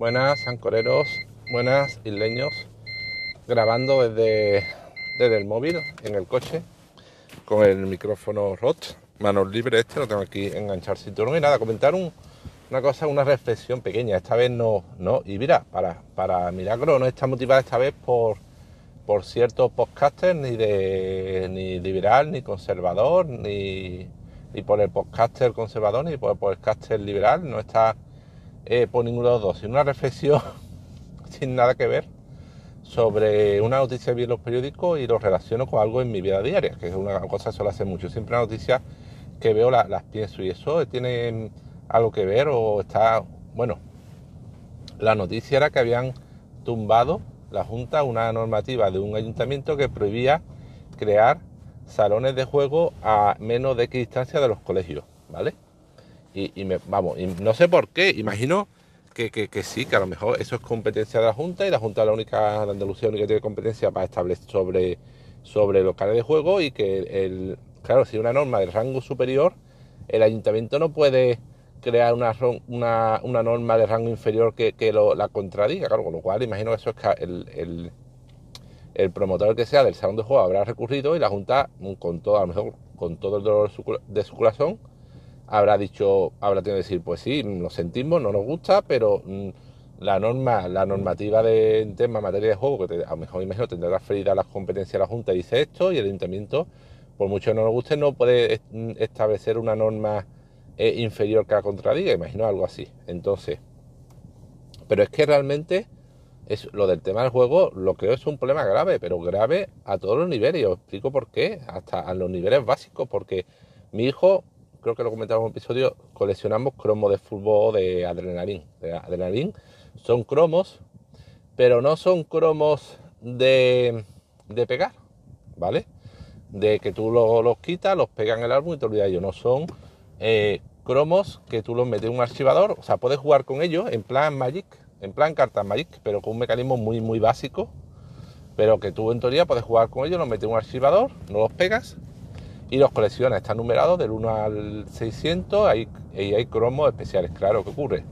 Buenas ancoreros, buenas isleños, grabando desde, desde el móvil en el coche con el micrófono ROT, manos libres este, lo tengo aquí enganchar cinturón. Y nada, comentar una cosa, una reflexión pequeña, esta vez no, no, y mira, para, para milagro no está motivada esta vez por, por ciertos podcasters, ni de ni liberal, ni conservador, ni, ni por el podcaster conservador, ni por el podcaster liberal, no está eh, por ninguno de los dos, sino una reflexión sin nada que ver sobre una noticia que vi en los periódicos y lo relaciono con algo en mi vida diaria, que es una cosa que suelo hacer mucho. Siempre una noticia que veo las pienso y eso tiene algo que ver o está, bueno, la noticia era que habían tumbado la Junta una normativa de un ayuntamiento que prohibía crear salones de juego a menos de qué distancia de los colegios, ¿vale? Y, me, vamos, y no sé por qué, imagino que, que, sí, que a lo mejor eso es competencia de la Junta y la Junta es la única, de Andalucía única que tiene competencia para establecer sobre, sobre locales de juego y que el, claro, si una norma de rango superior, el ayuntamiento no puede crear una, una, una norma de rango inferior que, que lo, la contradiga, claro, con lo cual imagino que eso es que el, el, el, promotor que sea del salón de juego habrá recurrido y la Junta, con todo, a lo mejor con todo el dolor de su corazón, habrá dicho, habrá tenido que decir, pues sí, lo sentimos, no nos gusta, pero mm, la norma, la normativa de tema materia de juego, que a lo mejor imagino tendrá referida a las competencias de la Junta, dice esto, y el ayuntamiento, por mucho que no nos guste, no puede mm, establecer una norma eh, inferior que la contradiga, imagino algo así. Entonces, pero es que realmente es lo del tema del juego, lo creo es un problema grave, pero grave a todos los niveles, y os explico por qué, hasta a los niveles básicos, porque mi hijo creo que lo comentaba en un episodio, coleccionamos cromos de fútbol de adrenalín. De son cromos, pero no son cromos de, de pegar, ¿vale? De que tú los, quitas, los pegas en el álbum y te olvidas ellos. No son eh, cromos que tú los metes en un archivador, o sea, puedes jugar con ellos en plan Magic, en plan cartas Magic, pero con un mecanismo muy, muy básico. Pero que tú en teoría puedes jugar con ellos, los metes en un archivador, no los pegas y los colecciones están numerados del 1 al 600 hay, y hay cromos especiales. Claro, ¿qué ocurre?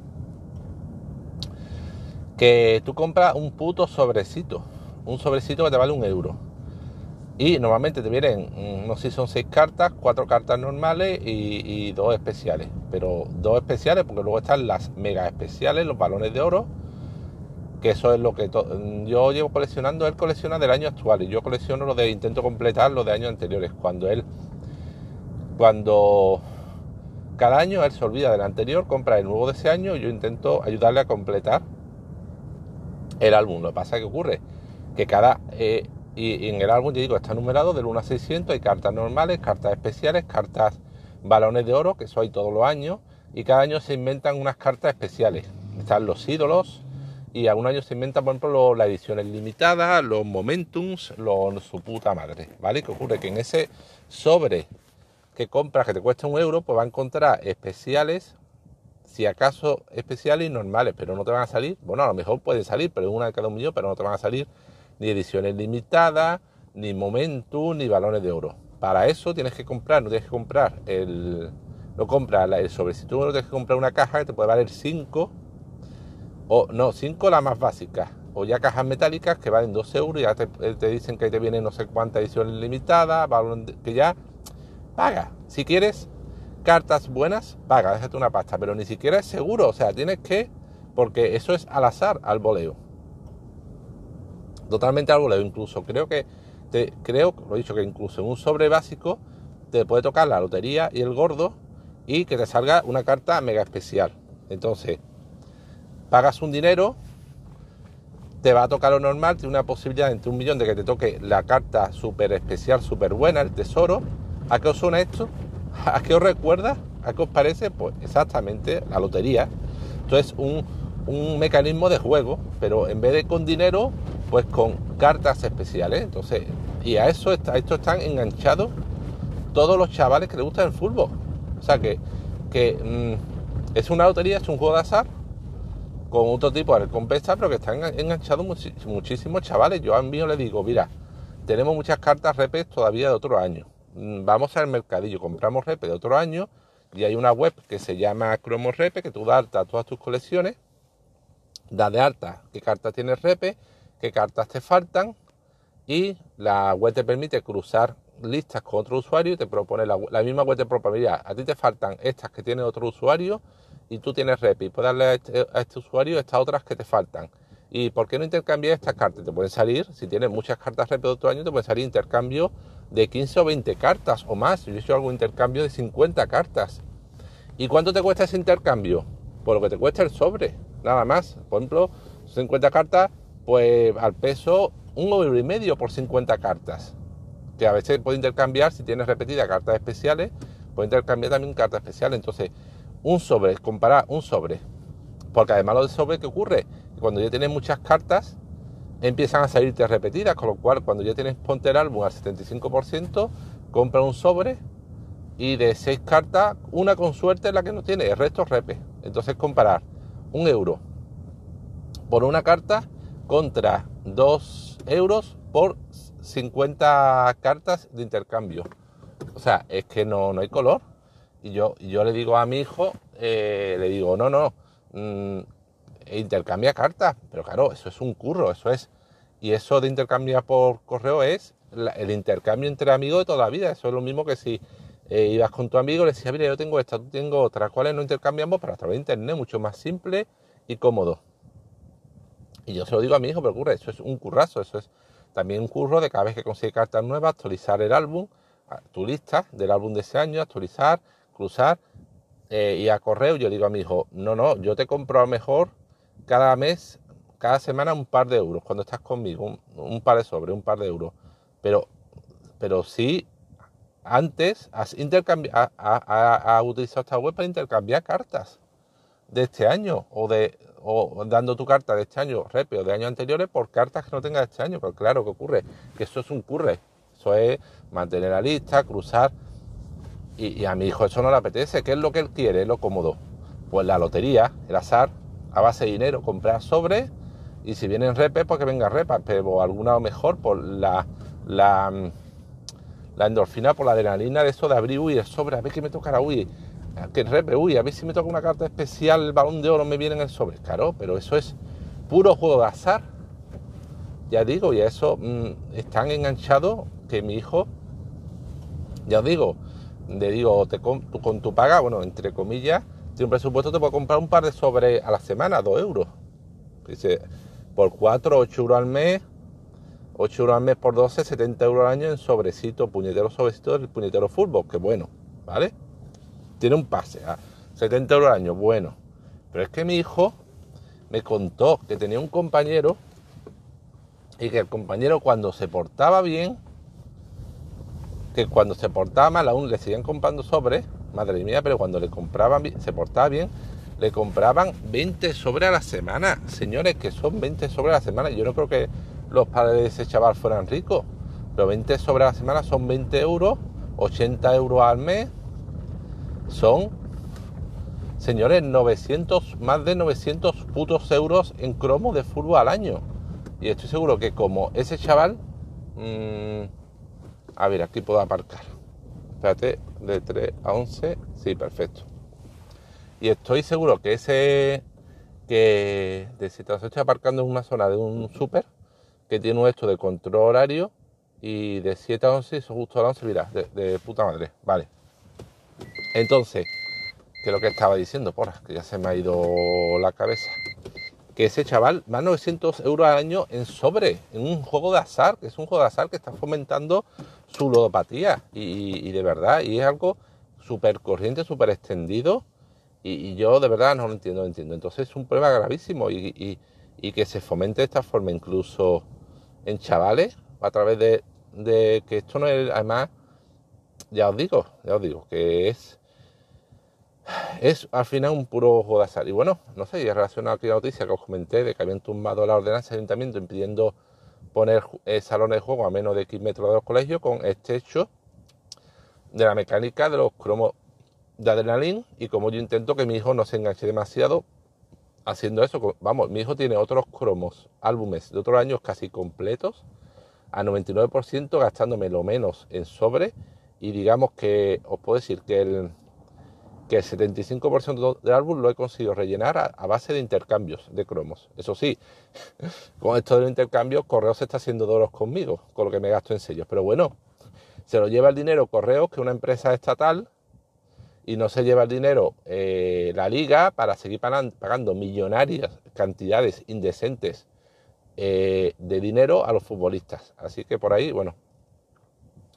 Que tú compras un puto sobrecito, un sobrecito que te vale un euro. Y normalmente te vienen, mm, no sé si son seis cartas, cuatro cartas normales y, dos especiales. Pero dos especiales porque luego están las mega especiales, los balones de oro, que eso es lo que yo llevo coleccionando, él colecciona del año actual y yo colecciono lo de intento completar lo de años anteriores, cuando él cuando cada año él se olvida del anterior, compra el nuevo de ese año y yo intento ayudarle a completar el álbum. Lo que pasa que ocurre que cada... Eh, y, en el álbum, yo digo, está numerado del 1 a 600, hay cartas normales, cartas especiales, cartas balones de oro, que eso hay todos los años, y cada año se inventan unas cartas especiales. Están los ídolos, y algún año se inventan, por ejemplo, las ediciones limitadas, los momentums, los, su puta madre, ¿vale? Que ocurre que en ese sobre que compras que te cuesta un euro, pues va a encontrar especiales, si acaso especiales y normales, pero no te van a salir, bueno, a lo mejor pueden salir, pero una de cada un millón, pero no te van a salir ni ediciones limitadas, ni momentum, ni balones de oro. Para eso tienes que comprar, no tienes que comprar el, no compras el sobrecito, no tienes que comprar una caja que te puede valer 5, o no, 5 la más básica, o ya cajas metálicas que valen 2 euros ya te, te dicen que ahí te vienen no sé cuántas ediciones limitadas, que ya paga. Si quieres cartas buenas, paga, déjate una pasta, pero ni siquiera es seguro, o sea, tienes que, porque eso es al azar, al voleo. Totalmente al voleo, incluso creo que, te, creo, lo he dicho, que incluso en un sobre básico te puede tocar la lotería y el gordo y que te salga una carta mega especial. Entonces, pagas un dinero, te va a tocar lo normal, tiene una posibilidad entre un millón de que te toque la carta súper especial, súper buena, el tesoro, ¿A qué os suena esto? ¿A qué os recuerda? ¿A qué os parece? Pues exactamente la lotería. Entonces, un, un mecanismo de juego, pero en vez de con dinero, pues con cartas especiales. Entonces, y a eso está, esto están enganchados todos los chavales que les gusta el fútbol. O sea que, que mm, es una lotería, es un juego de azar con otro tipo de recompensa, pero que están enganchados muchísimos chavales. Yo a mí le digo, mira, tenemos muchas cartas repes todavía de otro año. Mm, vamos al mercadillo, compramos repe de otro año y hay una web que se llama Cromo Repe que tú das todas tus colecciones das de alta qué cartas tienes repe, qué cartas te faltan y la web te permite cruzar listas con otro usuario y te propone la, misma web te propone, a ti te faltan estas que tiene otro usuario y tú tienes rep y puedes darle a este, a este usuario estas otras que te faltan. ¿Y por qué no intercambiar estas cartas? Te pueden salir, si tienes muchas cartas rep de otro año, te pueden salir intercambio de 15 o 20 cartas o más. Yo he hecho algún intercambio de 50 cartas. ¿Y cuánto te cuesta ese intercambio? Por lo que te cuesta el sobre, nada más. Por ejemplo, 50 cartas, pues al peso un euro y medio por 50 cartas. Que a veces puede intercambiar, si tienes repetidas cartas especiales, puede intercambiar también cartas especiales. Entonces, un sobre, comparar un sobre. Porque además lo de sobre, ¿qué ocurre? cuando ya tienes muchas cartas, empiezan a salirte repetidas, con lo cual cuando ya tienes ponte el álbum al 75%, compra un sobre y de seis cartas, una con suerte es la que no tiene, el resto repe. Entonces comparar un euro por una carta contra dos euros por 50 cartas de intercambio. O sea, es que no, no hay color. Y yo, yo le digo a mi hijo, eh, le digo, no, no, mm, intercambia cartas, pero claro, eso es un curro, eso es, y eso de intercambiar por correo es el intercambio entre amigos de toda la vida, eso es lo mismo que si eh, ibas con tu amigo y le decías, mira, yo tengo esta, tú tengo otra, ¿cuáles no intercambiamos? Pero a través de internet, mucho más simple y cómodo. Y yo se lo digo a mi hijo, pero ocurre, eso es un currazo, eso es también un curro de cada vez que consigue cartas nuevas, actualizar el álbum, tu lista del álbum de ese año, actualizar, cruzar, eh, y a correo yo digo a mi hijo, no, no, yo te compro a lo mejor cada mes, cada semana un par de euros, cuando estás conmigo, un, par de sobres, un par de euros. Pero, pero sí, antes has, ha, utilizado esta web para intercambiar cartas de este año o de o dando tu carta de este año, repe, o de años anteriores por cartas que no tengas este año. Pero claro, ¿qué ocurre? Que eso es un curre. Eso es mantener la lista, cruzar. Y, a mi hijo eso no le apetece. ¿Qué es lo que él quiere? Lo cómodo. Pues la lotería, el azar, a base de dinero, comprar sobres y si vienen repes, pues que venga repas, pero alguna mejor por la, la, la endorfina, por la adrenalina de eso de abrir, uy, el sobre, a ver qué me tocará, uy, que repe, uy, a ver si me toca una carta especial, el balón de oro me viene en el sobre. Claro, pero eso es puro juego de azar. Ya digo, y a eso mm, están enganchados que mi hijo, ya os digo, le digo, te, con tu paga, bueno, entre comillas, si un presupuesto te puedo comprar un par de sobres a la semana, 2 euros. Dice, por 4, 8 euros al mes, 8 euros al mes por 12, 70 euros al año en sobrecito, puñetero sobrecito del puñetero fútbol, que bueno, ¿vale? Tiene un pase, a 70 euros al año, bueno. Pero es que mi hijo me contó que tenía un compañero y que el compañero cuando se portaba bien, que cuando se portaba mal aún le seguían comprando sobres, madre mía, pero cuando le compraban, se portaba bien, le compraban 20 sobres a la semana. Señores, que son 20 sobres a la semana. Yo no creo que los padres de ese chaval fueran ricos, pero 20 sobres a la semana son 20 euros, 80 euros al mes. Son, señores, 900, más de 900 putos euros en cromo de fútbol al año. Y estoy seguro que como ese chaval... Mmm, a ver, aquí puedo aparcar. Espérate, de 3 a 11, sí, perfecto. Y estoy seguro que ese, que de si te estoy aparcando en una zona de un súper, que tiene esto de control horario, y de 7 a 11, eso justo a las 11, mira, de, puta madre, vale. Entonces, que lo que estaba diciendo, porra, que ya se me ha ido la cabeza. Que ese chaval va 900 euros al año en sobre, en un juego de azar, que es un juego de azar que está fomentando su ludopatía y, de verdad, y es algo súper corriente, súper extendido y, yo de verdad no lo entiendo, entiendo. Entonces es un problema gravísimo y, que se fomente de esta forma incluso en chavales a través de, de que esto no es, además, ya os digo, ya os digo, que es es al final un puro juego de. Y bueno, no sé, y relacionado a aquella noticia que os comenté de que habían tumbado la ordenanza del ayuntamiento impidiendo poner eh, salones de juego a menos de X metros de los colegios con este hecho de la mecánica de los cromos de adrenalina y como yo intento que mi hijo no se enganche demasiado haciendo eso, vamos, mi hijo tiene otros cromos, álbumes de otros años casi completos, a 99% gastándome lo menos en sobre y digamos que os puedo decir que el, que el 75% del álbum lo he conseguido rellenar a, base de intercambios de cromos. Eso sí, con esto del intercambio, Correos se está haciendo doros conmigo, con lo que me gasto en sellos. Pero bueno, se lo lleva el dinero Correos, que es una empresa estatal, y no se lleva el dinero eh, la liga para seguir pagando millonarias cantidades indecentes eh, de dinero a los futbolistas. Así que por ahí, bueno.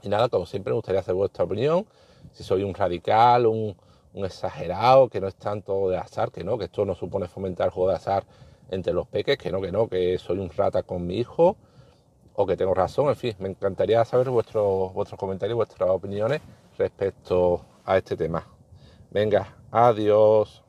Y nada, como siempre me gustaría hacer vuestra opinión. Si soy un radical, un, un exagerado, que no es tanto de azar, que no, que esto no supone fomentar juego de azar entre los peques, que no, que no, que soy un rata con mi hijo, o que tengo razón, en fin, me encantaría saber vuestros, vuestros comentarios, vuestras opiniones respecto a este tema. Venga, adiós.